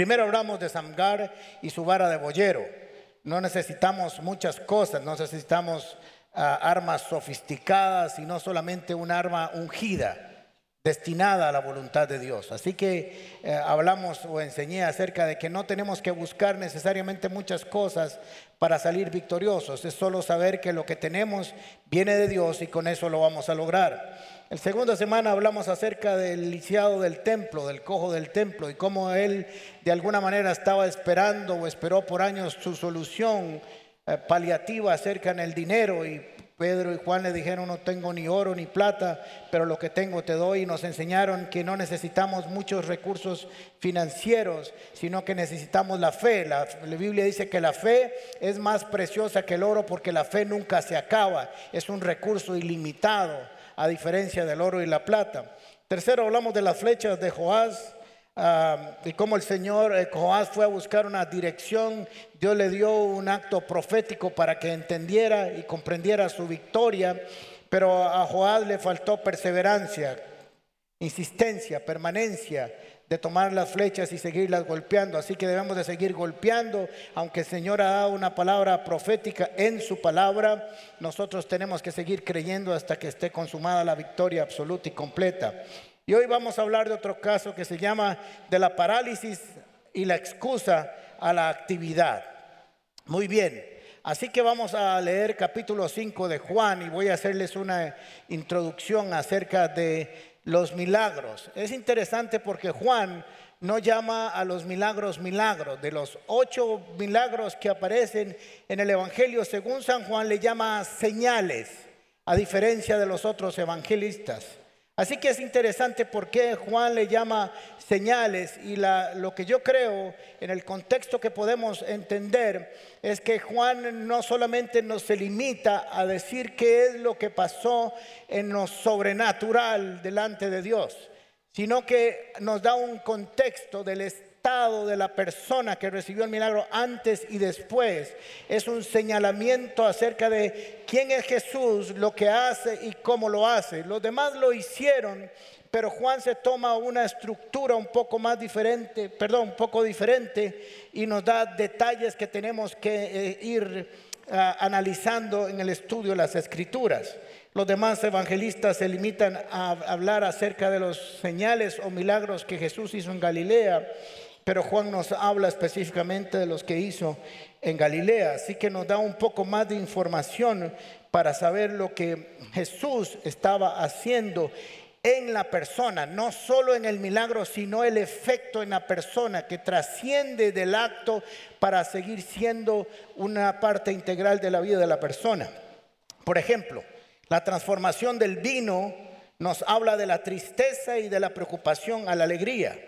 Primero hablamos de Samgar y su vara de boyero. No necesitamos muchas cosas, no necesitamos ah, armas sofisticadas, sino solamente un arma ungida destinada a la voluntad de Dios. Así que eh, hablamos o enseñé acerca de que no tenemos que buscar necesariamente muchas cosas para salir victoriosos, es solo saber que lo que tenemos viene de Dios y con eso lo vamos a lograr. El segunda semana hablamos acerca del lisiado del templo, del cojo del templo y cómo él de alguna manera estaba esperando o esperó por años su solución eh, paliativa acerca en el dinero y Pedro y Juan le dijeron, no tengo ni oro ni plata, pero lo que tengo te doy. Y nos enseñaron que no necesitamos muchos recursos financieros, sino que necesitamos la fe. La, la, Biblia dice que la fe es más preciosa que el oro porque la fe nunca se acaba. Es un recurso ilimitado, a diferencia del oro y la plata. Tercero, hablamos de las flechas de Joás y como el Señor eh, Joás fue a buscar una dirección, Dios le dio un acto profético para que entendiera y comprendiera su victoria, pero a Joás le faltó perseverancia, insistencia, permanencia de tomar las flechas y seguirlas golpeando. Así que debemos de seguir golpeando, aunque el Señor ha dado una palabra profética en su palabra, nosotros tenemos que seguir creyendo hasta que esté consumada la victoria absoluta y completa. Y hoy vamos a hablar de otro caso que se llama de la parálisis y la excusa a la actividad. Muy bien, así que vamos a leer capítulo 5 de Juan y voy a hacerles una introducción acerca de los milagros. Es interesante porque Juan no llama a los milagros milagros. De los ocho milagros que aparecen en el Evangelio, según San Juan, le llama señales, a diferencia de los otros evangelistas. Así que es interesante por qué Juan le llama señales y lo que yo creo en el contexto que podemos entender es que Juan no solamente nos se limita a decir qué es lo que pasó en lo sobrenatural delante de Dios, sino que nos da un contexto del estado de la persona que recibió el milagro antes y después. Es un señalamiento acerca de quién es Jesús, lo que hace y cómo lo hace. Los demás lo hicieron, pero Juan se toma una estructura un poco más diferente, perdón, un poco diferente y nos da detalles que tenemos que eh, ir ah, analizando en el estudio de las escrituras. Los demás evangelistas se limitan a hablar acerca de los señales o milagros que Jesús hizo en Galilea pero Juan nos habla específicamente de los que hizo en Galilea, así que nos da un poco más de información para saber lo que Jesús estaba haciendo en la persona, no solo en el milagro, sino el efecto en la persona que trasciende del acto para seguir siendo una parte integral de la vida de la persona. Por ejemplo, la transformación del vino nos habla de la tristeza y de la preocupación a la alegría.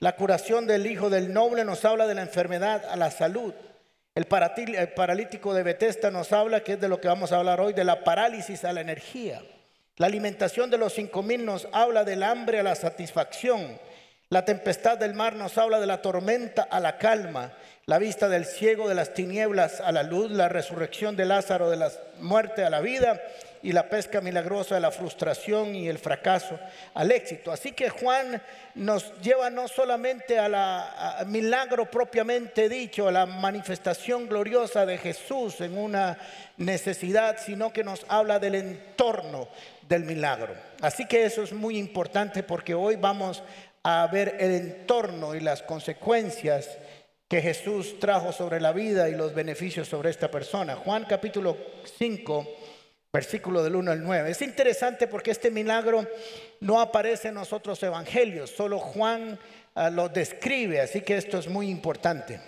La curación del hijo del noble nos habla de la enfermedad a la salud. El paralítico de Bethesda nos habla, que es de lo que vamos a hablar hoy, de la parálisis a la energía. La alimentación de los cinco mil nos habla del hambre a la satisfacción. La tempestad del mar nos habla de la tormenta a la calma. La vista del ciego de las tinieblas a la luz. La resurrección de Lázaro de la muerte a la vida y la pesca milagrosa de la frustración y el fracaso al éxito. Así que Juan nos lleva no solamente a la milagro propiamente dicho, a la manifestación gloriosa de Jesús en una necesidad, sino que nos habla del entorno del milagro. Así que eso es muy importante porque hoy vamos a ver el entorno y las consecuencias que Jesús trajo sobre la vida y los beneficios sobre esta persona. Juan capítulo 5 versículo del 1 al 9. Es interesante porque este milagro no aparece en los otros evangelios, solo Juan ah, lo describe, así que esto es muy importante.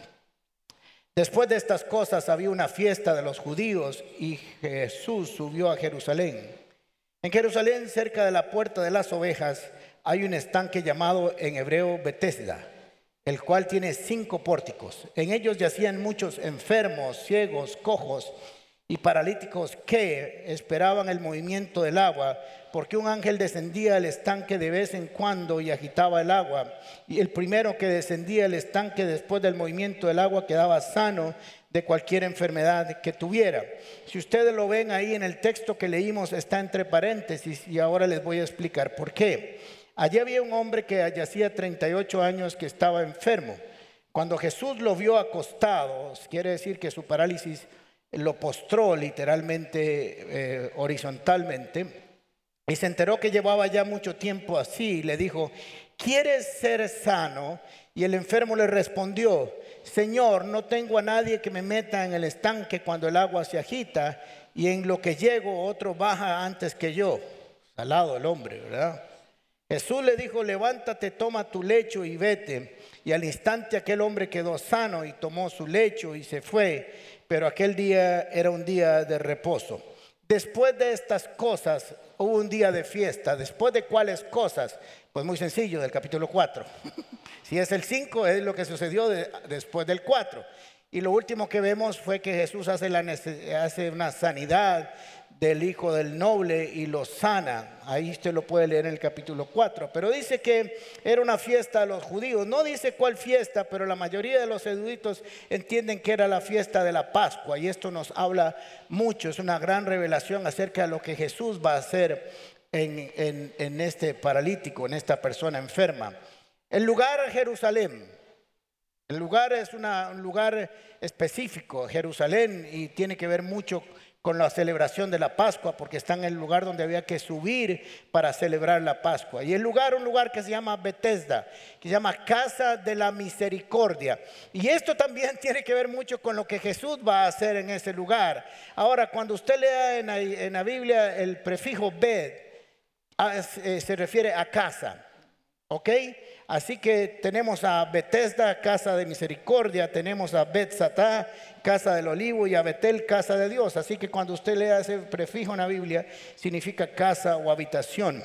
Después de estas cosas había una fiesta de los judíos y Jesús subió a Jerusalén. En Jerusalén, cerca de la puerta de las ovejas, hay un estanque llamado en hebreo Betesda, el cual tiene cinco pórticos. En ellos yacían muchos enfermos, ciegos, cojos y paralíticos que esperaban el movimiento del agua, porque un ángel descendía al estanque de vez en cuando y agitaba el agua. Y el primero que descendía al estanque después del movimiento del agua quedaba sano de cualquier enfermedad que tuviera. Si ustedes lo ven ahí en el texto que leímos, está entre paréntesis y ahora les voy a explicar por qué. Allí había un hombre que hacía 38 años que estaba enfermo. Cuando Jesús lo vio acostado, quiere decir que su parálisis lo postró literalmente, eh, horizontalmente, y se enteró que llevaba ya mucho tiempo así, y le dijo, ¿quieres ser sano? Y el enfermo le respondió, Señor, no tengo a nadie que me meta en el estanque cuando el agua se agita, y en lo que llego otro baja antes que yo. Salado el hombre, ¿verdad? Jesús le dijo, levántate, toma tu lecho y vete. Y al instante aquel hombre quedó sano y tomó su lecho y se fue. Pero aquel día era un día de reposo. Después de estas cosas hubo un día de fiesta. Después de cuáles cosas? Pues muy sencillo, del capítulo 4. si es el 5, es lo que sucedió después del 4. Y lo último que vemos fue que Jesús hace, la, hace una sanidad del hijo del noble y lo sana. Ahí usted lo puede leer en el capítulo 4. Pero dice que era una fiesta a los judíos. No dice cuál fiesta, pero la mayoría de los eruditos entienden que era la fiesta de la Pascua. Y esto nos habla mucho. Es una gran revelación acerca de lo que Jesús va a hacer en, en este paralítico, en esta persona enferma. El lugar Jerusalén. El lugar es un lugar específico, Jerusalén, y tiene que ver mucho con la celebración de la Pascua, porque está en el lugar donde había que subir para celebrar la Pascua. Y el lugar, un lugar que se llama Bethesda, que se llama Casa de la Misericordia. Y esto también tiene que ver mucho con lo que Jesús va a hacer en ese lugar. Ahora, cuando usted lea en la, Biblia el prefijo Bed, ah, eh, se refiere a casa, ¿ok? Así que tenemos a Bethesda, casa de misericordia, tenemos a Bethsatá, casa del olivo, y a Betel, casa de Dios. Así que cuando usted lea ese prefijo en la Biblia, significa casa o habitación.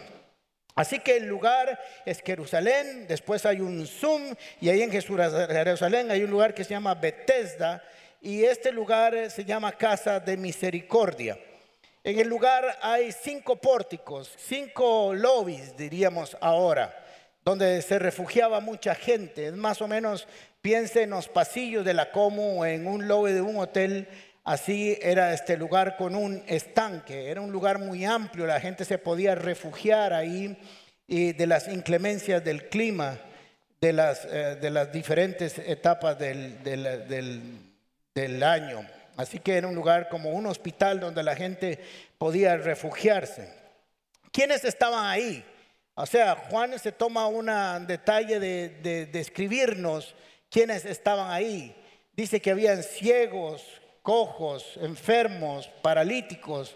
Así que el lugar es Jerusalén, después hay un Zoom, y ahí en Jerusalén hay un lugar que se llama Bethesda, y este lugar se llama casa de misericordia. En el lugar hay cinco pórticos, cinco lobbies, diríamos ahora donde se refugiaba mucha gente. Más o menos, piense en los pasillos de la Como, en un lobby de un hotel. Así era este lugar con un estanque. Era un lugar muy amplio. La gente se podía refugiar ahí y de las inclemencias del clima, de las, eh, de las diferentes etapas del, del año. Así que era un lugar como un hospital donde la gente podía refugiarse. ¿Quiénes estaban ahí? O sea, Juan se toma un detalle de, describirnos quiénes estaban ahí. Dice que habían ciegos, cojos, enfermos, paralíticos.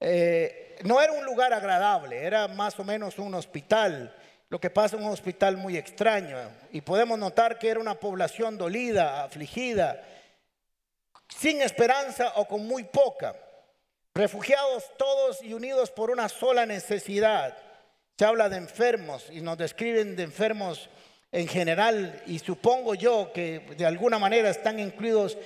Eh, no era un lugar agradable, era más o menos un hospital. Lo que pasa en un hospital muy extraño. Y podemos notar que era una población dolida, afligida, sin esperanza o con muy poca. Refugiados todos y unidos por una sola necesidad se habla de enfermos y nos describen de enfermos en general y supongo yo que de alguna manera están incluidos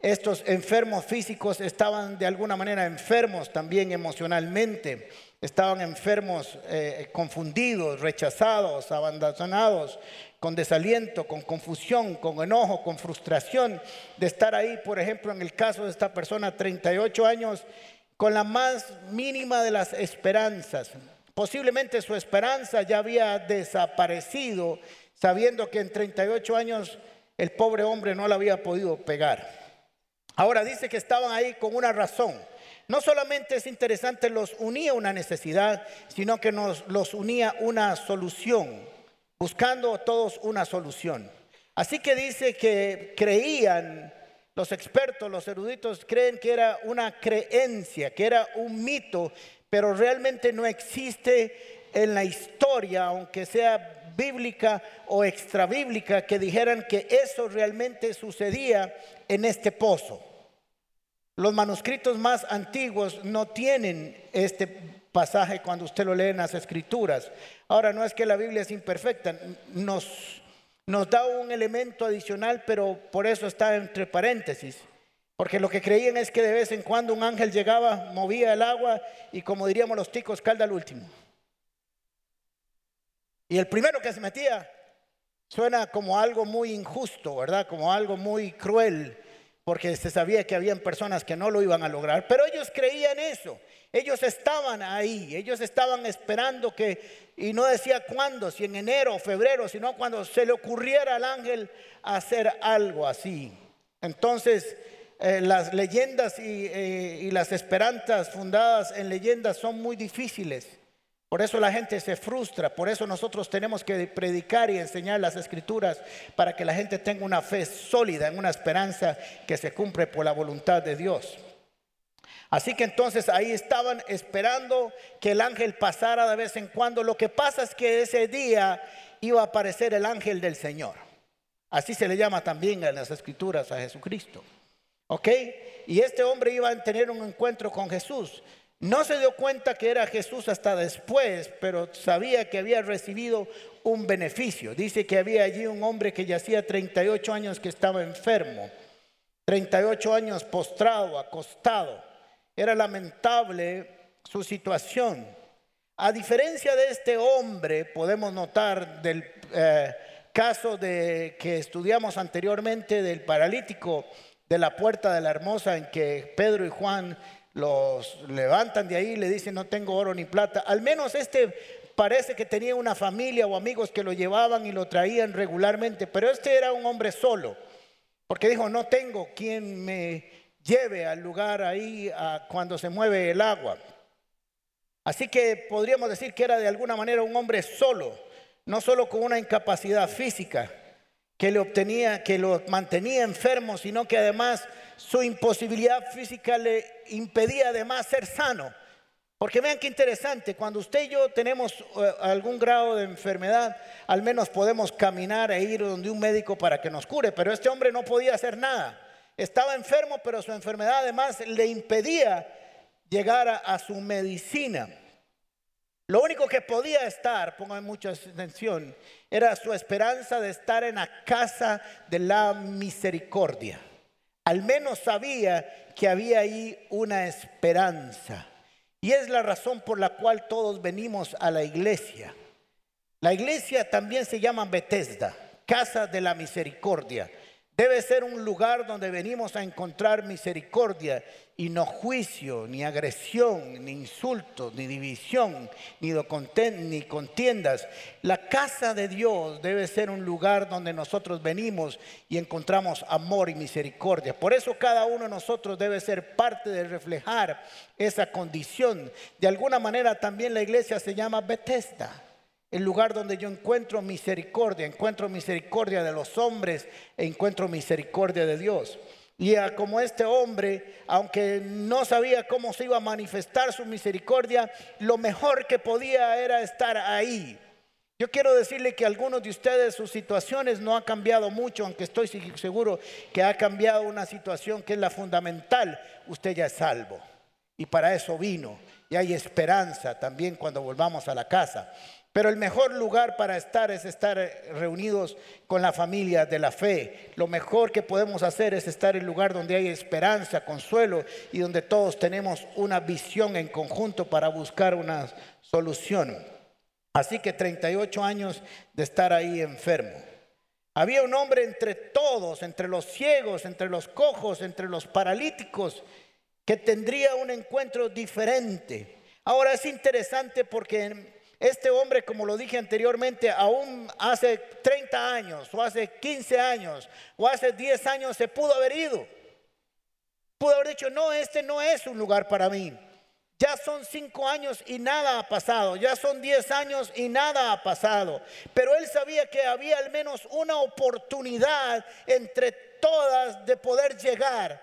estos enfermos físicos, estaban de alguna manera enfermos también emocionalmente, estaban enfermos eh, confundidos, rechazados, abandonados, con desaliento, con confusión, con enojo, con frustración de estar ahí, por ejemplo, en el caso de esta persona, 38 años, con la más mínima de las esperanzas, Posiblemente su esperanza ya había desaparecido, sabiendo que en 38 años el pobre hombre no la había podido pegar. Ahora dice que estaban ahí con una razón. No solamente es interesante, los unía una necesidad, sino que nos los unía una solución, buscando todos una solución. Así que dice que creían, los expertos, los eruditos creen que era una creencia, que era un mito pero realmente no existe en la historia, aunque sea bíblica o extrabíblica, que dijeran que eso realmente sucedía en este pozo. Los manuscritos más antiguos no tienen este pasaje cuando usted lo lee en las escrituras. Ahora, no es que la Biblia es imperfecta, nos, nos da un elemento adicional, pero por eso está entre paréntesis. Porque lo que creían es que de vez en cuando un ángel llegaba, movía el agua y como diríamos los ticos, calda al último. Y el primero que se metía suena como algo muy injusto, ¿verdad? Como algo muy cruel. porque se sabía que habían personas que no lo iban a lograr, pero ellos creían eso. Ellos estaban ahí, ellos estaban esperando que, y no decía cuándo, si en enero o febrero, sino cuando se le ocurriera al ángel hacer algo así. Entonces, eh, las leyendas y, eh, y las esperanzas fundadas en leyendas son muy difíciles. Por eso la gente se frustra, por eso nosotros tenemos que predicar y enseñar las escrituras para que la gente tenga una fe sólida en una esperanza que se cumple por la voluntad de Dios. Así que entonces ahí estaban esperando que el ángel pasara de vez en cuando. Lo que pasa es que ese día iba a aparecer el ángel del Señor. Así se le llama también en las escrituras a Jesucristo. ¿Ok? Y este hombre iba a tener un encuentro con Jesús. No se dio cuenta que era Jesús hasta después, pero sabía que había recibido un beneficio. Dice que había allí un hombre que yacía 38 años que estaba enfermo, 38 años postrado, acostado. Era lamentable su situación. A diferencia de este hombre, podemos notar del eh, caso de, que estudiamos anteriormente del paralítico de la puerta de la hermosa en que Pedro y Juan los levantan de ahí y le dicen no tengo oro ni plata. Al menos este parece que tenía una familia o amigos que lo llevaban y lo traían regularmente, pero este era un hombre solo, porque dijo no tengo quien me lleve al lugar ahí cuando se mueve el agua. Así que podríamos decir que era de alguna manera un hombre solo, no solo con una incapacidad física que le obtenía, que lo mantenía enfermo, sino que además su imposibilidad física le impedía además ser sano. Porque vean qué interesante, cuando usted y yo tenemos eh, algún grado de enfermedad, al menos podemos caminar e ir donde un médico para que nos cure, pero este hombre no podía hacer nada. Estaba enfermo, pero su enfermedad además le impedía llegar a, su medicina. Lo único que podía estar, pongan mucha atención, era su esperanza de estar en la casa de la misericordia. Al menos sabía que había ahí una esperanza. Y es la razón por la cual todos venimos a la iglesia. La iglesia también se llama Bethesda, casa de la misericordia. Debe ser un lugar donde venimos a encontrar misericordia y no juicio, ni agresión, ni insultos, ni división, ni contiendas. La casa de Dios debe ser un lugar donde nosotros venimos y encontramos amor y misericordia. Por eso cada uno de nosotros debe ser parte de reflejar esa condición. De alguna manera también la iglesia se llama Bethesda el lugar donde yo encuentro misericordia, encuentro misericordia de los hombres e encuentro misericordia de Dios. Y como este hombre, aunque no sabía cómo se iba a manifestar su misericordia, lo mejor que podía era estar ahí. Yo quiero decirle que algunos de ustedes sus situaciones no han cambiado mucho, aunque estoy seguro que ha cambiado una situación que es la fundamental. Usted ya es salvo. Y para eso vino. Y hay esperanza también cuando volvamos a la casa. Pero el mejor lugar para estar es estar reunidos con la familia de la fe. Lo mejor que podemos hacer es estar en el lugar donde hay esperanza, consuelo y donde todos tenemos una visión en conjunto para buscar una solución. Así que 38 años de estar ahí enfermo. Había un hombre entre todos, entre los ciegos, entre los cojos, entre los paralíticos, que tendría un encuentro diferente. Ahora es interesante porque este hombre, como lo dije anteriormente, aún hace 30 años, o hace 15 años, o hace 10 años, se pudo haber ido. Pudo haber dicho, no, este no es un lugar para mí. Ya son 5 años y nada ha pasado. Ya son 10 años y nada ha pasado. Pero él sabía que había al menos una oportunidad entre todas de poder llegar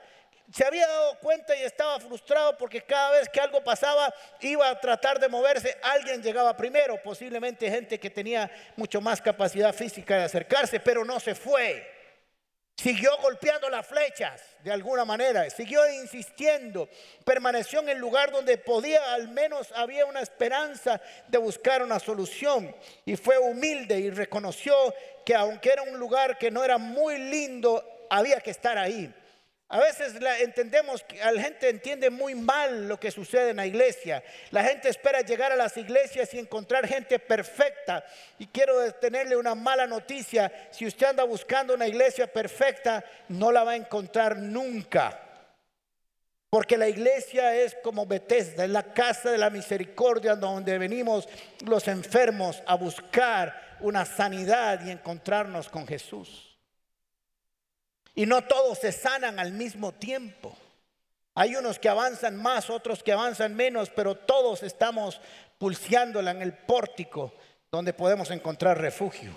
se había dado cuenta y estaba frustrado porque cada vez que algo pasaba iba a tratar de moverse, alguien llegaba primero, posiblemente gente que tenía mucho más capacidad física de acercarse, pero no se fue. Siguió golpeando las flechas de alguna manera, siguió insistiendo, permaneció en el lugar donde podía, al menos había una esperanza de buscar una solución. Y fue humilde y reconoció que aunque era un lugar que no era muy lindo, había que estar ahí. A veces la entendemos la gente entiende muy mal lo que sucede en la iglesia. La gente espera llegar a las iglesias y encontrar gente perfecta. Y quiero tenerle una mala noticia. Si usted anda buscando una iglesia perfecta, no la va a encontrar nunca. Porque la iglesia es como Bethesda, es la casa de la misericordia donde venimos los enfermos a buscar una sanidad y encontrarnos con Jesús. Y no todos se sanan al mismo tiempo. Hay unos que avanzan más, otros que avanzan menos, pero todos estamos pulseándola en el pórtico donde podemos encontrar refugio.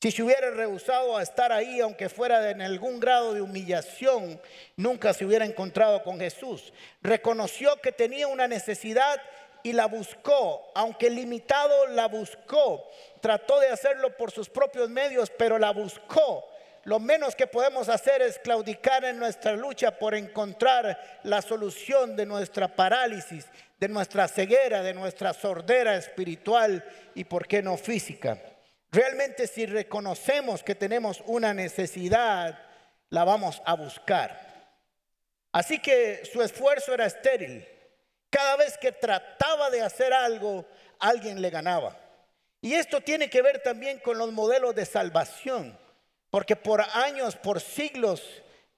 Si se hubiera rehusado a estar ahí, aunque fuera en algún grado de humillación, nunca se hubiera encontrado con Jesús. Reconoció que tenía una necesidad y la buscó, aunque limitado la buscó. Trató de hacerlo por sus propios medios, pero la buscó lo menos que podemos hacer es claudicar en nuestra lucha por encontrar la solución de nuestra parálisis, de nuestra ceguera, de nuestra sordera espiritual y, por qué no, física. Realmente si reconocemos que tenemos una necesidad, la vamos a buscar. Así que su esfuerzo era estéril. Cada vez que trataba de hacer algo, alguien le ganaba. Y esto tiene que ver también con los modelos de salvación. Porque por años, por siglos,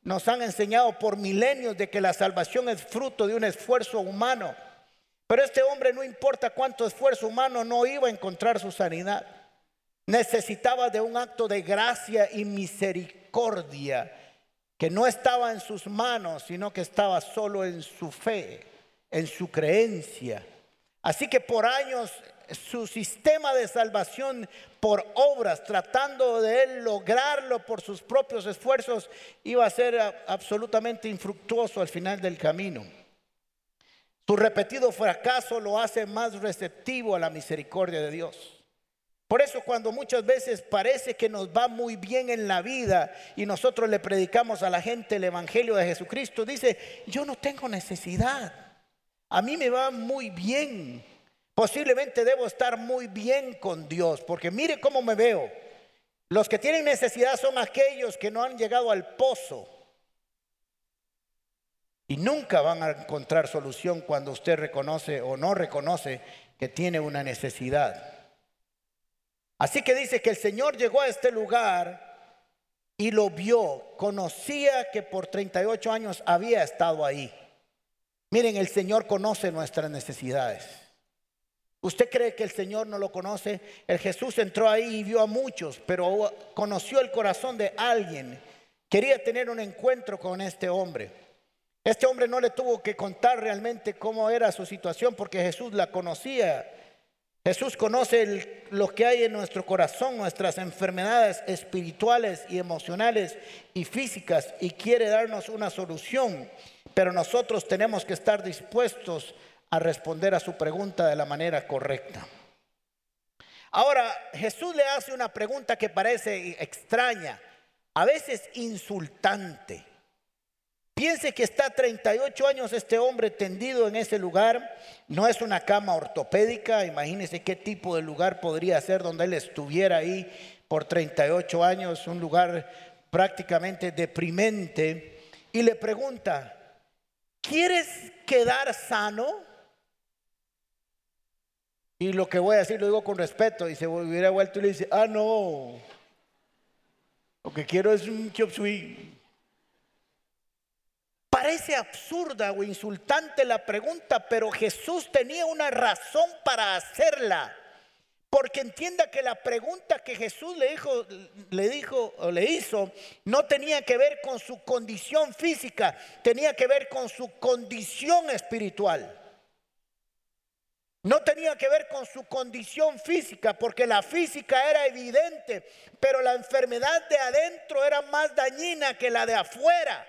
nos han enseñado por milenios de que la salvación es fruto de un esfuerzo humano. Pero este hombre, no importa cuánto esfuerzo humano, no iba a encontrar su sanidad. Necesitaba de un acto de gracia y misericordia que no estaba en sus manos, sino que estaba solo en su fe, en su creencia. Así que por años su sistema de salvación por obras, tratando de él lograrlo por sus propios esfuerzos, iba a ser absolutamente infructuoso al final del camino. Su repetido fracaso lo hace más receptivo a la misericordia de Dios. Por eso cuando muchas veces parece que nos va muy bien en la vida y nosotros le predicamos a la gente el Evangelio de Jesucristo, dice, yo no tengo necesidad, a mí me va muy bien. Posiblemente debo estar muy bien con Dios, porque mire cómo me veo. Los que tienen necesidad son aquellos que no han llegado al pozo y nunca van a encontrar solución cuando usted reconoce o no reconoce que tiene una necesidad. Así que dice que el Señor llegó a este lugar y lo vio, conocía que por 38 años había estado ahí. Miren, el Señor conoce nuestras necesidades. ¿Usted cree que el Señor no lo conoce? El Jesús entró ahí y vio a muchos, pero conoció el corazón de alguien. Quería tener un encuentro con este hombre. Este hombre no le tuvo que contar realmente cómo era su situación porque Jesús la conocía. Jesús conoce lo que hay en nuestro corazón, nuestras enfermedades espirituales y emocionales y físicas y quiere darnos una solución. Pero nosotros tenemos que estar dispuestos a responder a su pregunta de la manera correcta. Ahora, Jesús le hace una pregunta que parece extraña, a veces insultante. Piense que está 38 años este hombre tendido en ese lugar. No es una cama ortopédica. Imagínese qué tipo de lugar podría ser donde él estuviera ahí por 38 años. Un lugar prácticamente deprimente. Y le pregunta, ¿quieres quedar sano? Y lo que voy a decir lo digo con respeto. Y se hubiera vuelto y le dice, ah, no. Lo que quiero es un chop Parece absurda o insultante la pregunta, pero Jesús tenía una razón para hacerla. Porque entienda que la pregunta que Jesús le dijo, le dijo o le hizo no tenía que ver con su condición física, tenía que ver con su condición espiritual. No tenía que ver con su condición física, porque la física era evidente, pero la enfermedad de adentro era más dañina que la de afuera.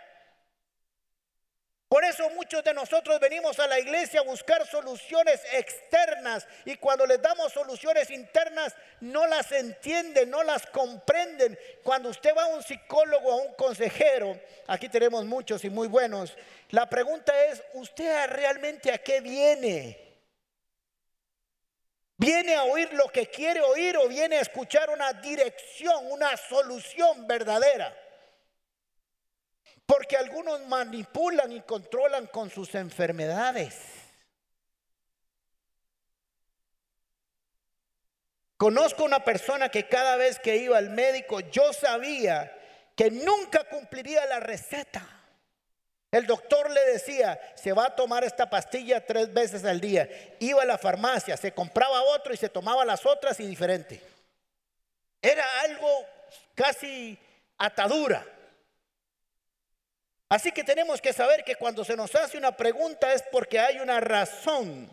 Por eso muchos de nosotros venimos a la iglesia a buscar soluciones externas y cuando les damos soluciones internas no las entienden, no las comprenden. Cuando usted va a un psicólogo, a un consejero, aquí tenemos muchos y muy buenos, la pregunta es, ¿usted realmente a qué viene? ¿Viene a oír lo que quiere oír o viene a escuchar una dirección, una solución verdadera? Porque algunos manipulan y controlan con sus enfermedades. Conozco una persona que cada vez que iba al médico yo sabía que nunca cumpliría la receta. El doctor le decía, se va a tomar esta pastilla tres veces al día. Iba a la farmacia, se compraba otro y se tomaba las otras y diferente. Era algo casi atadura. Así que tenemos que saber que cuando se nos hace una pregunta es porque hay una razón.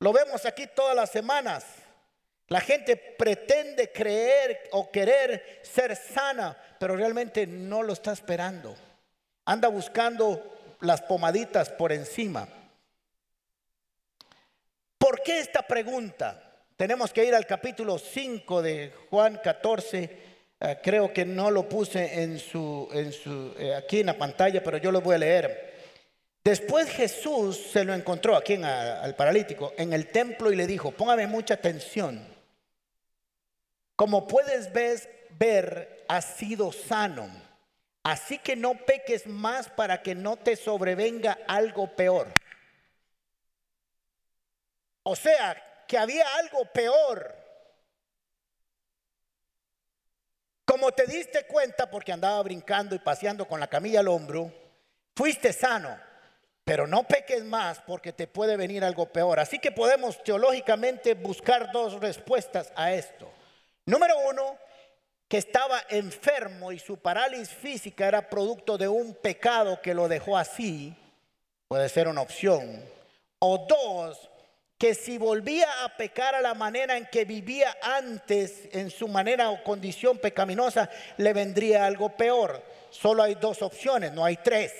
Lo vemos aquí todas las semanas. La gente pretende creer o querer ser sana, pero realmente no lo está esperando. Anda buscando las pomaditas por encima. ¿Por qué esta pregunta? Tenemos que ir al capítulo 5 de Juan 14. Eh, creo que no lo puse en su, en su, eh, aquí en la pantalla, pero yo lo voy a leer. Después Jesús se lo encontró aquí al paralítico en el templo y le dijo, póngame mucha atención. Como puedes ver, ver, has sido sano. Así que no peques más para que no te sobrevenga algo peor. O sea, que había algo peor. Como te diste cuenta porque andaba brincando y paseando con la camilla al hombro, fuiste sano, pero no peques más porque te puede venir algo peor. Así que podemos teológicamente buscar dos respuestas a esto. Número uno, que estaba enfermo y su parálisis física era producto de un pecado que lo dejó así, puede ser una opción. O dos, que si volvía a pecar a la manera en que vivía antes, en su manera o condición pecaminosa, le vendría algo peor. Solo hay dos opciones, no hay tres.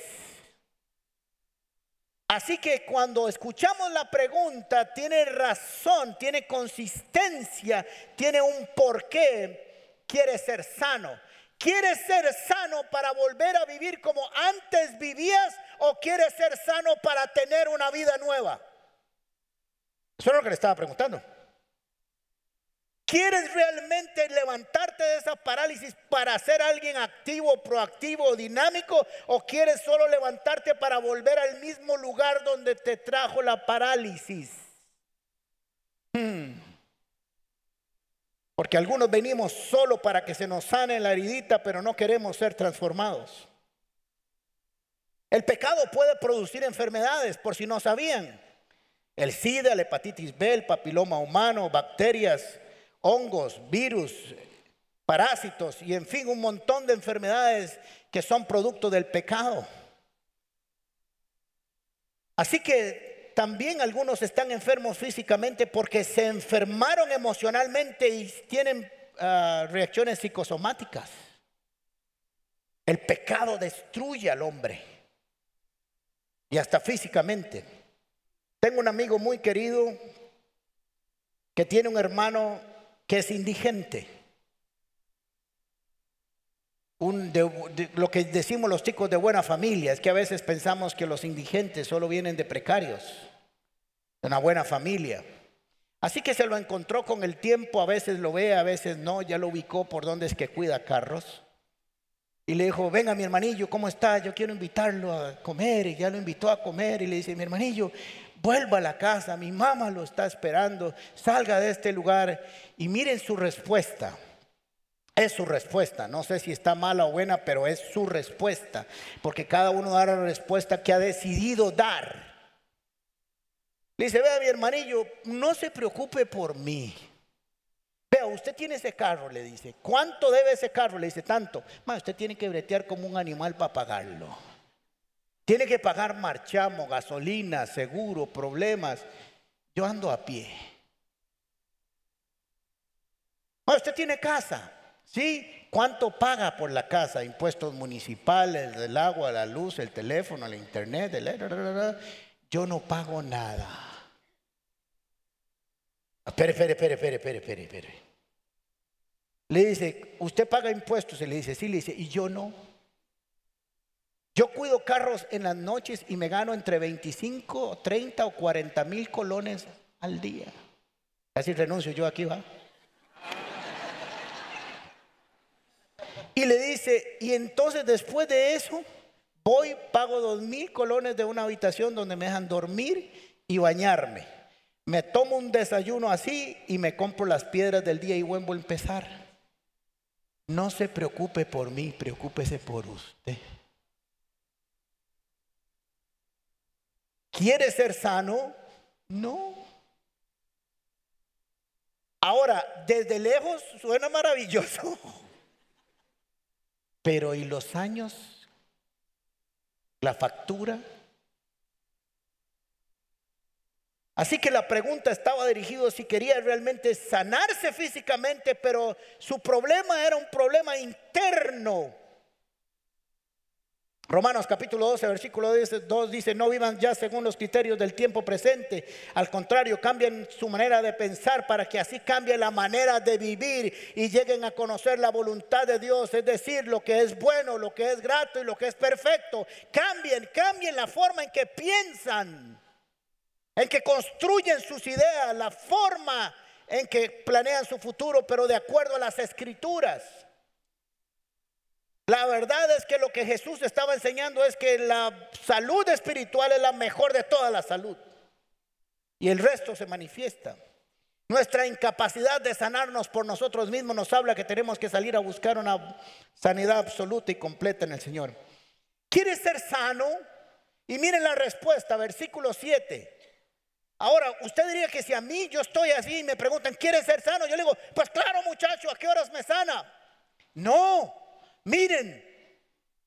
Así que cuando escuchamos la pregunta, tiene razón, tiene consistencia, tiene un porqué. Quiere ser sano. ¿Quieres ser sano para volver a vivir como antes vivías o quieres ser sano para tener una vida nueva? Eso es lo que le estaba preguntando. ¿Quieres realmente levantarte de esa parálisis para ser alguien activo, proactivo, dinámico? ¿O quieres solo levantarte para volver al mismo lugar donde te trajo la parálisis? Hmm. Porque algunos venimos solo para que se nos sane la heridita, pero no queremos ser transformados. El pecado puede producir enfermedades, por si no sabían. El SIDA, la hepatitis B, el papiloma humano, bacterias, hongos, virus, parásitos y en fin un montón de enfermedades que son producto del pecado. Así que también algunos están enfermos físicamente porque se enfermaron emocionalmente y tienen ah, reacciones psicosomáticas. El pecado destruye al hombre y hasta físicamente. Tengo un amigo muy querido que tiene un hermano que es indigente. Lo que decimos los chicos de buena familia es que a veces pensamos que los indigentes solo vienen de precarios, de una buena familia. Así que se lo encontró con el tiempo, a veces lo ve, a veces no, ya lo ubicó por donde es que cuida carros. Y le dijo, venga mi hermanillo, ¿cómo está? Yo quiero invitarlo a comer. Y ya lo invitó a comer y le dice, mi hermanillo, vuelva a la casa, mi mamá lo está esperando, salga de este lugar y miren su respuesta. Es su respuesta, no sé si está mala o buena, pero es su respuesta, porque cada uno da la respuesta que ha decidido dar. Le dice, vea mi hermanillo, no se preocupe por mí. Vea, usted tiene ese carro, le dice. ¿Cuánto debe ese carro? Le dice, tanto. usted tiene que bretear como un animal para pagarlo. Tiene que pagar marchamo, gasolina, seguro, problemas. Yo ando a pie. Ah, usted tiene casa, ¿sí? ¿Cuánto paga por la casa? Impuestos municipales, el agua, la luz, el teléfono, el internet, el... Yo no pago nada. Espere, espere, espere, espere, espere, espere, espere. Le dice, ¿usted paga impuestos? Y le dice, sí, le dice, ¿y yo no? Yo cuido carros en las noches y me gano entre 25, 30 o 40 mil colones al día. Casi renuncio yo aquí, va. Y le dice, y entonces después de eso, Voy, pago dos mil colones de una habitación donde me dejan dormir y bañarme. Me tomo un desayuno así y me compro las piedras del día y vuelvo a empezar. No se preocupe por mí, preocúpese por usted. ¿Quiere ser sano? No. Ahora, desde lejos suena maravilloso. Pero ¿y los años? ¿La factura? Así que la pregunta estaba dirigida si quería realmente sanarse físicamente, pero su problema era un problema interno. Romanos capítulo 12, versículo 2 dice, no vivan ya según los criterios del tiempo presente, al contrario, cambien su manera de pensar para que así cambie la manera de vivir y lleguen a conocer la voluntad de Dios, es decir, lo que es bueno, lo que es grato y lo que es perfecto. Cambien, cambien la forma en que piensan, en que construyen sus ideas, la forma en que planean su futuro, pero de acuerdo a las escrituras. La verdad es que lo que Jesús estaba enseñando es que la salud espiritual es la mejor de toda la salud. Y el resto se manifiesta. Nuestra incapacidad de sanarnos por nosotros mismos nos habla que tenemos que salir a buscar una sanidad absoluta y completa en el Señor. ¿Quieres ser sano? Y miren la respuesta, versículo 7. Ahora, usted diría que si a mí yo estoy así y me preguntan, ¿quieres ser sano? Yo le digo, pues claro muchacho, ¿a qué horas me sana? No, Miren,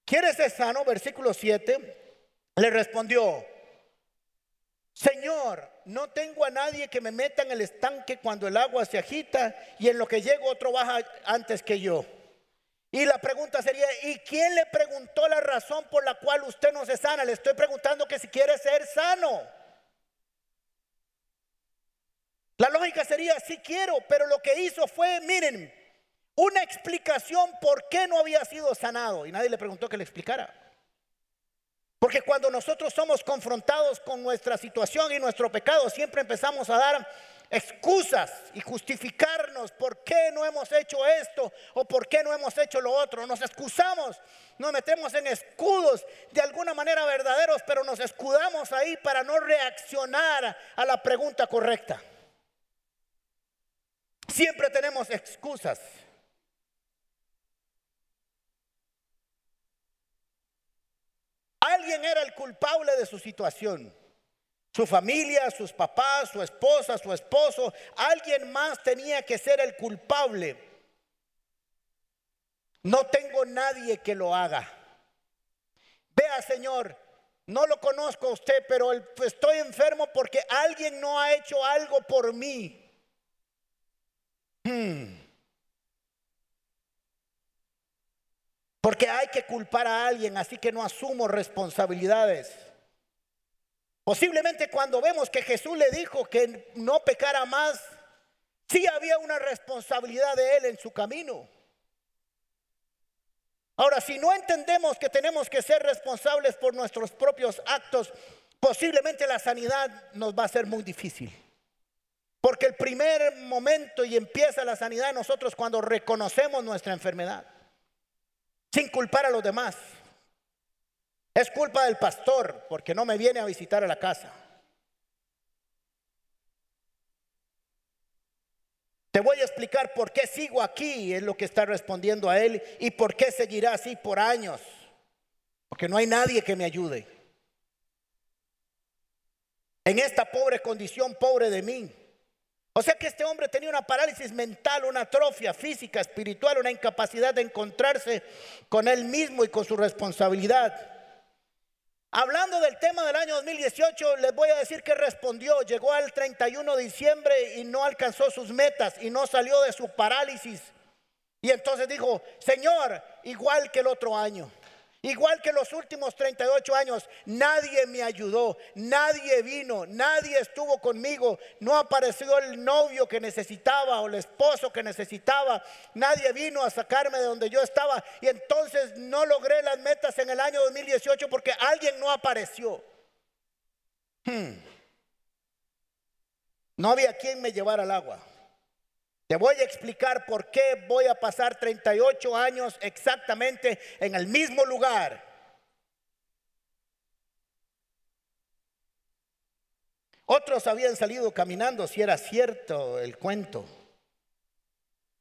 ¿quieres ser sano? Versículo 7. Le respondió, Señor, no tengo a nadie que me meta en el estanque cuando el agua se agita y en lo que llego otro baja antes que yo. Y la pregunta sería, ¿y quién le preguntó la razón por la cual usted no se sana? Le estoy preguntando que si quiere ser sano. La lógica sería, sí quiero, pero lo que hizo fue, miren, una explicación por qué no había sido sanado. Y nadie le preguntó que le explicara. Porque cuando nosotros somos confrontados con nuestra situación y nuestro pecado, siempre empezamos a dar excusas y justificarnos por qué no hemos hecho esto o por qué no hemos hecho lo otro. Nos excusamos, nos metemos en escudos de alguna manera verdaderos, pero nos escudamos ahí para no reaccionar a la pregunta correcta. Siempre tenemos excusas. Alguien era el culpable de su situación. Su familia, sus papás, su esposa, su esposo. Alguien más tenía que ser el culpable. No tengo nadie que lo haga. Vea, Señor, no lo conozco a usted, pero estoy enfermo porque alguien no ha hecho algo por mí. Hmm. Porque hay que culpar a alguien, así que no asumo responsabilidades. Posiblemente cuando vemos que Jesús le dijo que no pecara más, sí había una responsabilidad de él en su camino. Ahora, si no entendemos que tenemos que ser responsables por nuestros propios actos, posiblemente la sanidad nos va a ser muy difícil. Porque el primer momento y empieza la sanidad nosotros cuando reconocemos nuestra enfermedad sin culpar a los demás. Es culpa del pastor porque no me viene a visitar a la casa. Te voy a explicar por qué sigo aquí, es lo que está respondiendo a él, y por qué seguirá así por años. Porque no hay nadie que me ayude. En esta pobre condición, pobre de mí. O sea que este hombre tenía una parálisis mental, una atrofia física, espiritual, una incapacidad de encontrarse con él mismo y con su responsabilidad. Hablando del tema del año 2018, les voy a decir que respondió. Llegó al 31 de diciembre y no alcanzó sus metas y no salió de su parálisis. Y entonces dijo, Señor, igual que el otro año. Igual que los últimos 38 años, nadie me ayudó, nadie vino, nadie estuvo conmigo, no apareció el novio que necesitaba o el esposo que necesitaba, nadie vino a sacarme de donde yo estaba y entonces no logré las metas en el año 2018 porque alguien no apareció. Hmm. No había quien me llevara al agua. Te voy a explicar por qué voy a pasar 38 años exactamente en el mismo lugar. Otros habían salido caminando, si era cierto el cuento.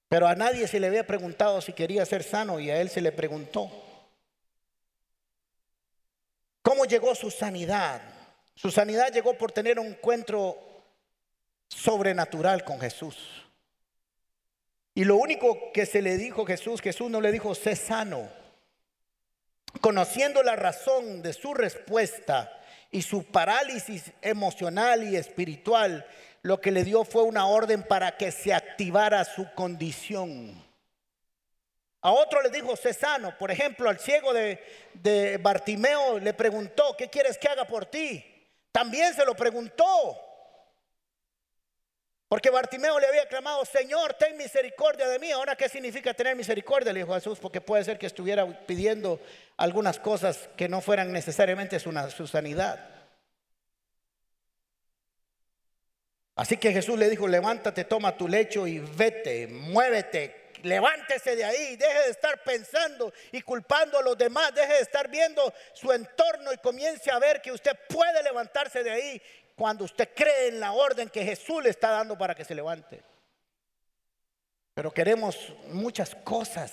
Pero a nadie se le había preguntado si quería ser sano y a él se le preguntó. ¿Cómo llegó su sanidad? Su sanidad llegó por tener un encuentro sobrenatural con Jesús. Y lo único que se le dijo Jesús, Jesús no le dijo, sé sano. Conociendo la razón de su respuesta y su parálisis emocional y espiritual, lo que le dio fue una orden para que se activara su condición. A otro le dijo, sé sano. Por ejemplo, al ciego de, de Bartimeo le preguntó, ¿qué quieres que haga por ti? También se lo preguntó. Porque Bartimeo le había clamado, Señor, ten misericordia de mí. Ahora, ¿qué significa tener misericordia? Le dijo Jesús, porque puede ser que estuviera pidiendo algunas cosas que no fueran necesariamente su, sanidad. Así que Jesús le dijo, levántate, toma tu lecho y vete, muévete, levántese de ahí, deje de estar pensando y culpando a los demás, deje de estar viendo su entorno y comience a ver que usted puede levantarse de ahí cuando usted cree en la orden que Jesús le está dando para que se levante. Pero queremos muchas cosas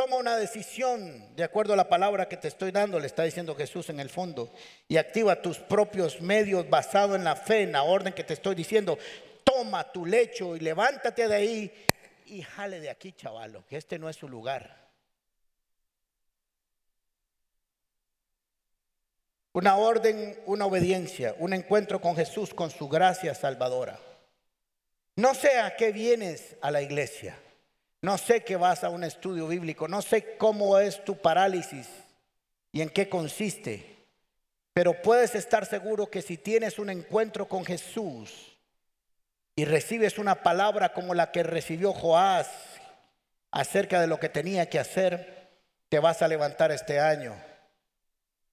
Toma una decisión de acuerdo a la palabra que te estoy dando, le está diciendo Jesús en el fondo, y activa tus propios medios basado en la fe, en la orden que te estoy diciendo. Toma tu lecho y levántate de ahí y jale de aquí, chavalo, que este no es su lugar. Una orden, una obediencia, un encuentro con Jesús, con su gracia salvadora. No sé a qué vienes a la iglesia. No sé qué vas a un estudio bíblico, no sé cómo es tu parálisis y en qué consiste, pero puedes estar seguro que si tienes un encuentro con Jesús y recibes una palabra como la que recibió Joás acerca de lo que tenía que hacer, te vas a levantar este año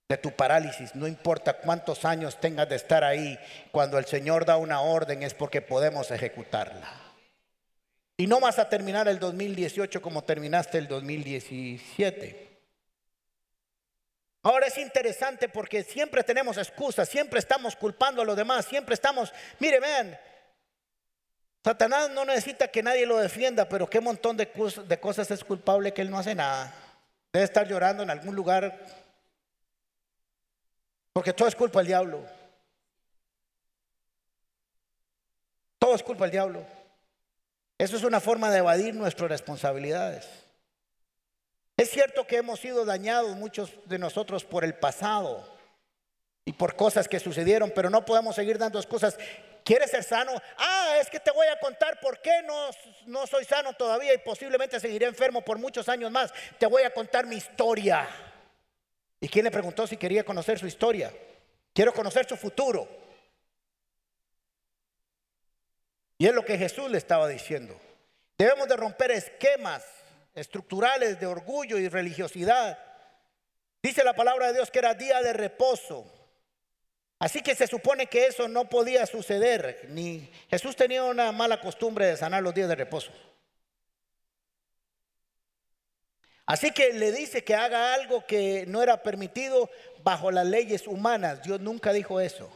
de tu parálisis, no importa cuántos años tengas de estar ahí, cuando el Señor da una orden es porque podemos ejecutarla. Y no vas a terminar el 2018 como terminaste el 2017. Ahora es interesante porque siempre tenemos excusas, siempre estamos culpando a los demás, siempre estamos, mire, vean, Satanás no necesita que nadie lo defienda, pero qué montón de, cosas es culpable que él no hace nada. Debe estar llorando en algún lugar, porque todo es culpa del diablo. Todo es culpa del diablo. Eso es una forma de evadir nuestras responsabilidades. Es cierto que hemos sido dañados muchos de nosotros por el pasado y por cosas que sucedieron, pero no podemos seguir dando excusas. ¿Quieres ser sano? Ah, es que te voy a contar por qué no, no soy sano todavía y posiblemente seguiré enfermo por muchos años más. Te voy a contar mi historia. ¿Y quién le preguntó si quería conocer su historia? Quiero conocer su futuro. Y es lo que Jesús le estaba diciendo. Debemos de romper esquemas estructurales de orgullo y religiosidad. Dice la palabra de Dios que era día de reposo. Así que se supone que eso no podía suceder. Ni Jesús tenía una mala costumbre de sanar los días de reposo. Así que le dice que haga algo que no era permitido bajo las leyes humanas. Dios nunca dijo eso.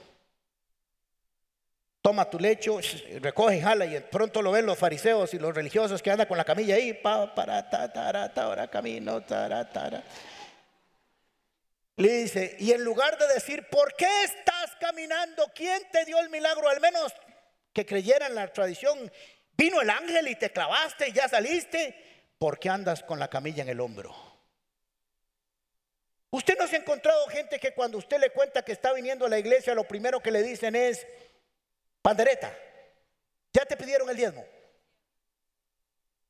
Toma tu lecho, recoge jala, y pronto lo ven los fariseos y los religiosos que andan con la camilla ahí, pa, para, ta, ta, ahora camino, tara, Le dice, y en lugar de decir, ¿por qué estás caminando? ¿Quién te dio el milagro? Al menos que creyera en la tradición, vino el ángel y te clavaste y ya saliste. ¿Por qué andas con la camilla en el hombro? Usted no se ha encontrado gente que cuando usted le cuenta que está viniendo a la iglesia, lo primero que le dicen es, Pandereta, ya te pidieron el diezmo.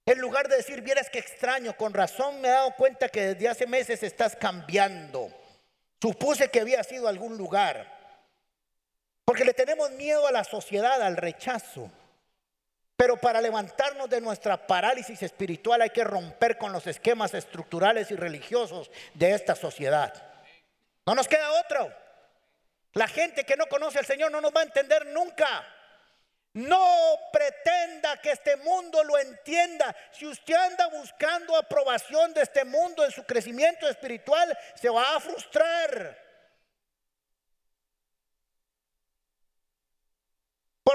En lugar de decir, vieras que extraño, con razón me he dado cuenta que desde hace meses estás cambiando. Supuse que había sido algún lugar. Porque le tenemos miedo a la sociedad, al rechazo. Pero para levantarnos de nuestra parálisis espiritual hay que romper con los esquemas estructurales y religiosos de esta sociedad. No nos queda otro. La gente que no conoce al Señor no nos va a entender nunca. No pretenda que este mundo lo entienda. Si usted anda buscando aprobación de este mundo en su crecimiento espiritual, se va a frustrar.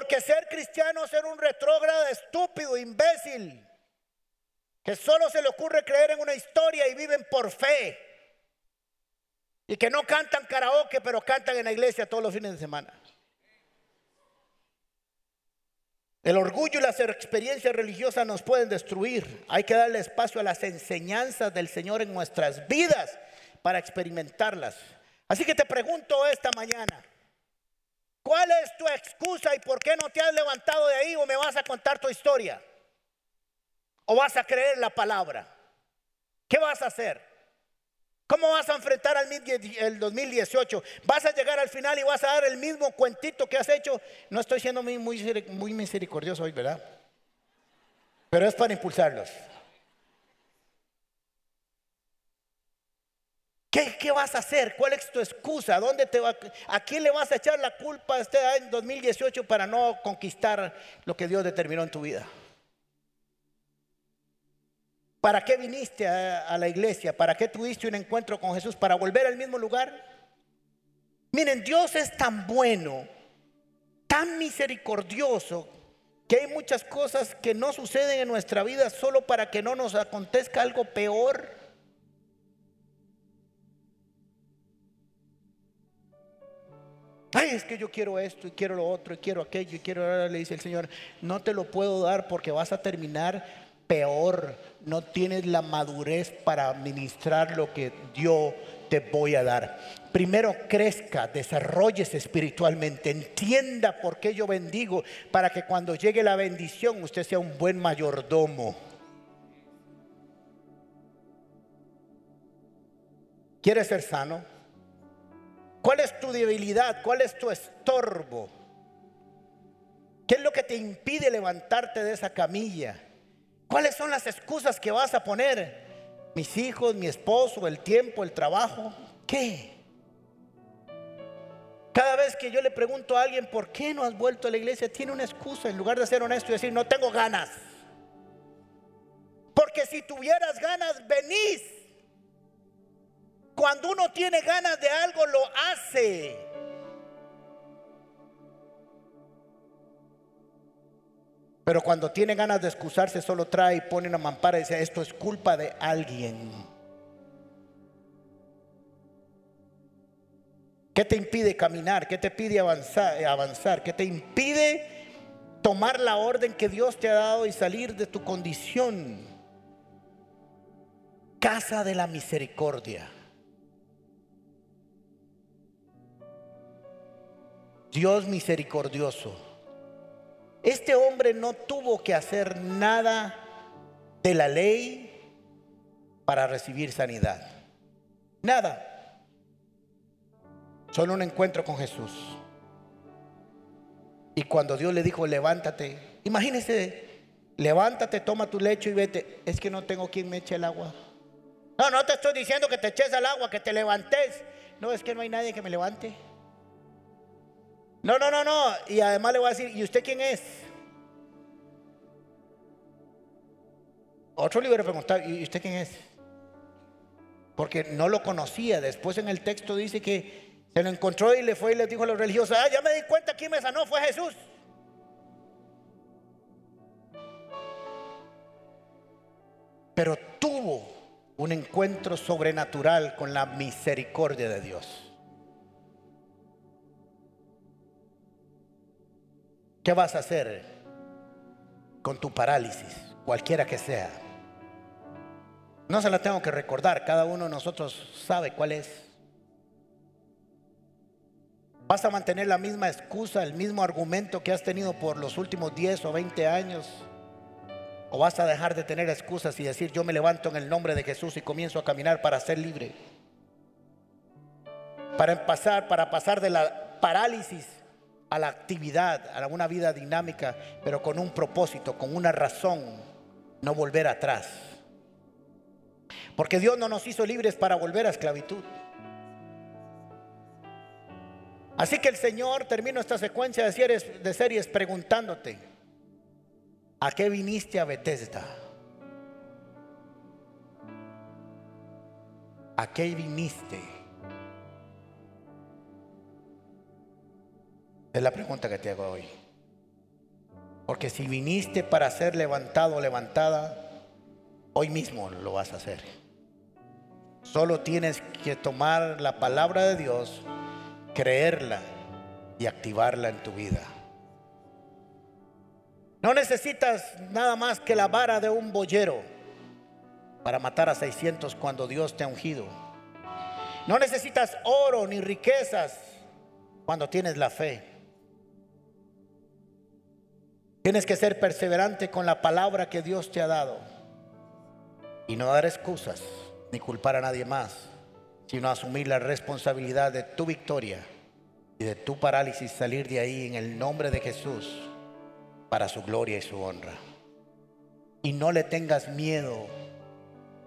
Porque ser cristiano es ser un retrógrado estúpido, imbécil, que solo se le ocurre creer en una historia y viven por fe. Y que no cantan karaoke, pero cantan en la iglesia todos los fines de semana. El orgullo y las experiencias religiosas nos pueden destruir. Hay que darle espacio a las enseñanzas del Señor en nuestras vidas para experimentarlas. Así que te pregunto esta mañana, ¿cuál es tu excusa y por qué no te has levantado de ahí o me vas a contar tu historia? ¿O vas a creer la palabra? ¿Qué vas a hacer? ¿Cómo vas a enfrentar el 2018? ¿Vas a llegar al final y vas a dar el mismo cuentito que has hecho? No estoy siendo muy, muy, misericordioso hoy, ¿verdad? Pero es para impulsarlos. ¿Qué, vas a hacer? ¿Cuál es tu excusa? ¿Dónde te va, ¿A quién le vas a echar la culpa este año 2018 para no conquistar lo que Dios determinó en tu vida? ¿Para qué viniste a, la iglesia? ¿Para qué tuviste un encuentro con Jesús? ¿Para volver al mismo lugar? Miren, Dios es tan bueno, tan misericordioso, que hay muchas cosas que no suceden en nuestra vida solo para que no nos acontezca algo peor. Ay, es que yo quiero esto y quiero lo otro y quiero aquello y quiero, le dice el Señor, no te lo puedo dar porque vas a terminar peor, no tienes la madurez para administrar lo que yo te voy a dar. Primero crezca, desarrollese espiritualmente, entienda por qué yo bendigo, para que cuando llegue la bendición usted sea un buen mayordomo. ¿Quieres ser sano? ¿Cuál es tu debilidad? ¿Cuál es tu estorbo? ¿Qué es lo que te impide levantarte de esa camilla? ¿Cuáles son las excusas que vas a poner? Mis hijos, mi esposo, el tiempo, el trabajo. ¿Qué? Cada vez que yo le pregunto a alguien, ¿por qué no has vuelto a la iglesia? Tiene una excusa en lugar de ser honesto y decir, no tengo ganas. Porque si tuvieras ganas, venís. Cuando uno tiene ganas de algo, lo hace. Pero cuando tiene ganas de excusarse, solo trae y pone una mampara y dice, esto es culpa de alguien. ¿Qué te impide caminar? ¿Qué te pide avanzar, avanzar? ¿Qué te impide tomar la orden que Dios te ha dado y salir de tu condición? Casa de la misericordia. Dios misericordioso. Este hombre no tuvo que hacer nada de la ley para recibir sanidad. Nada. Solo un encuentro con Jesús. Y cuando Dios le dijo, levántate, imagínese, levántate, toma tu lecho y vete. Es que no tengo quien me eche el agua. No, no te estoy diciendo que te eches al agua, que te levantes. No, es que no hay nadie que me levante. No, no, no, no. Y además le voy a decir, ¿y usted quién es? Otro libro preguntar, ¿y usted quién es? Porque no lo conocía. Después en el texto dice que se lo encontró y le fue y le dijo a los religiosos, ah, ya me di cuenta quién me sanó, fue Jesús. Pero tuvo un encuentro sobrenatural con la misericordia de Dios. ¿Qué vas a hacer con tu parálisis, cualquiera que sea? No se la tengo que recordar, cada uno de nosotros sabe cuál es. ¿Vas a mantener la misma excusa, el mismo argumento que has tenido por los últimos 10 o 20 años? ¿O vas a dejar de tener excusas y decir, yo me levanto en el nombre de Jesús y comienzo a caminar para ser libre? Para pasar, para pasar de la parálisis a la actividad, a una vida dinámica, pero con un propósito, con una razón, no volver atrás. Porque Dios no nos hizo libres para volver a esclavitud. Así que el Señor termina esta secuencia de series, de series preguntándote, ¿a qué viniste a Bethesda? ¿A qué viniste? Es la pregunta que te hago hoy. Porque si viniste para ser levantado o levantada, hoy mismo lo vas a hacer. Solo tienes que tomar la palabra de Dios, creerla y activarla en tu vida. No necesitas nada más que la vara de un boyero para matar a 600 cuando Dios te ha ungido. No necesitas oro ni riquezas cuando tienes la fe. Tienes que ser perseverante con la palabra que Dios te ha dado y no dar excusas ni culpar a nadie más, sino asumir la responsabilidad de tu victoria y de tu parálisis, salir de ahí en el nombre de Jesús para su gloria y su honra. Y no le tengas miedo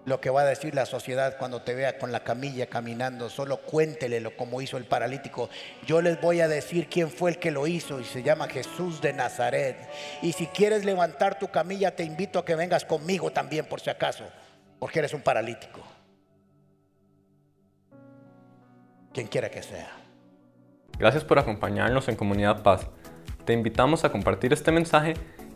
lo que va a decir la sociedad cuando te vea con la camilla caminando. Solo cuéntele lo como hizo el paralítico. Yo les voy a decir quién fue el que lo hizo y se llama Jesús de Nazaret. Y si quieres levantar tu camilla, te invito a que vengas conmigo también por si acaso, porque eres un paralítico. Quien quiera que sea. Gracias por acompañarnos en Comunidad Paz. Te invitamos a compartir este mensaje